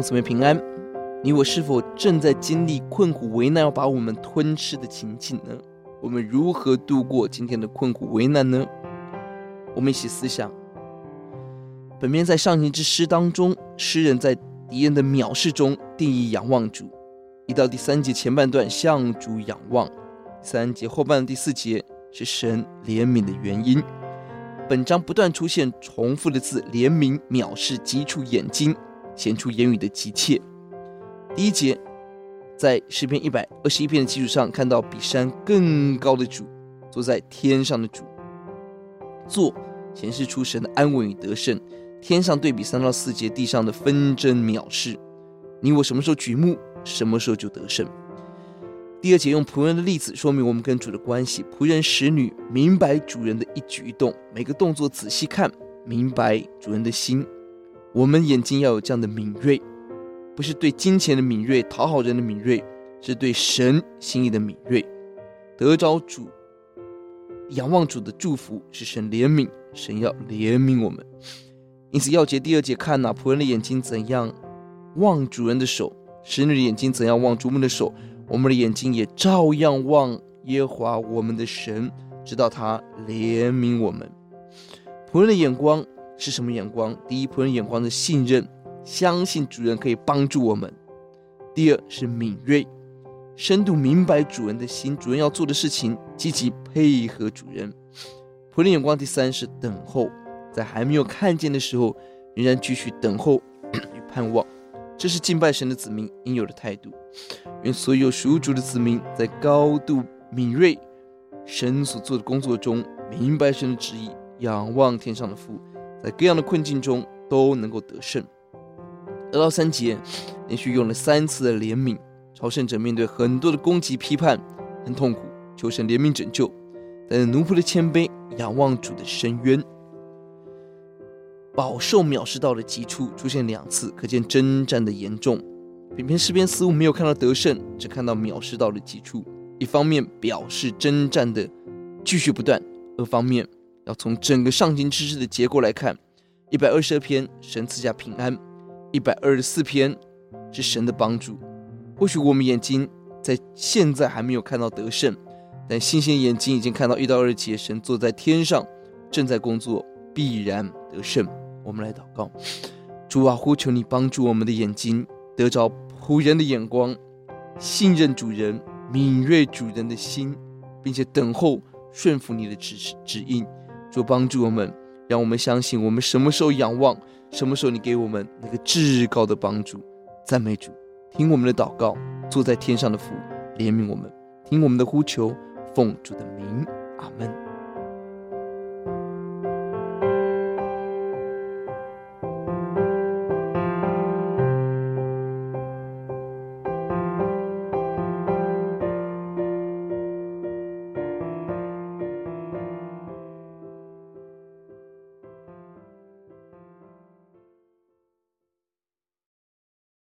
姊妹平安，你我是否正在经历困苦为难要把我们吞吃的情景呢？我们如何度过今天的困苦为难呢？我们一起思想。本篇在上行之诗当中，诗人在敌人的藐视中定义仰望主。一到第三节前半段向主仰望，三节后半的第四节是神怜悯的原因。本章不断出现重复的字：怜悯、藐视、急触眼睛、显出言语的急切。第一节，在诗篇一百二十一篇的基础上，看到比山更高的主，坐在天上的主，坐显示出神的安稳与得胜。天上对比三到四节地上的纷争藐视，你我什么时候举目，什么时候就得胜。第二节用仆人的例子说明我们跟主的关系。仆人使女明白主人的一举一动，每个动作仔细看，明白主人的心。我们眼睛要有这样的敏锐，不是对金钱的敏锐、讨好人的敏锐，是对神心意的敏锐。得着主、仰望主的祝福，是神怜悯，神要怜悯我们。因此，要节第二节看哪，仆人的眼睛怎样望主人的手，使女的眼睛怎样望主母的手。我们的眼睛也照样望耶和华我们的神，直到他怜悯我们。仆人的眼光是什么眼光？第一，仆人眼光的信任，相信主人可以帮助我们；第二是敏锐，深度明白主人的心，主人要做的事情，积极配合主人。仆人眼光第三是等候，在还没有看见的时候，仍然继续等候 与盼望。这是敬拜神的子民应有的态度。愿所有属主的子民在高度敏锐神所做的工作中，明白神的旨意，仰望天上的父，在各样的困境中都能够得胜。二到三节连续用了三次的怜悯，朝圣者面对很多的攻击批判，很痛苦，求神怜悯拯救。但是奴仆的谦卑，仰望主的深渊。饱受藐视到的急触出现两次，可见征战的严重。本篇诗篇似乎没有看到得胜，只看到藐视到的急触。一方面表示征战的继续不断，二方面要从整个上行之诗的结构来看。一百二十二篇神赐下平安，一百二十四篇是神的帮助。或许我们眼睛在现在还没有看到得胜，但信心眼睛已经看到一到二节神坐在天上，正在工作，必然得胜。我们来祷告，主啊，呼求你帮助我们的眼睛得着仆人的眼光，信任主人，敏锐主人的心，并且等候顺服你的指指引。主帮助我们，让我们相信，我们什么时候仰望，什么时候你给我们那个至高的帮助。赞美主，听我们的祷告，坐在天上的父怜悯我们，听我们的呼求，奉主的名，阿门。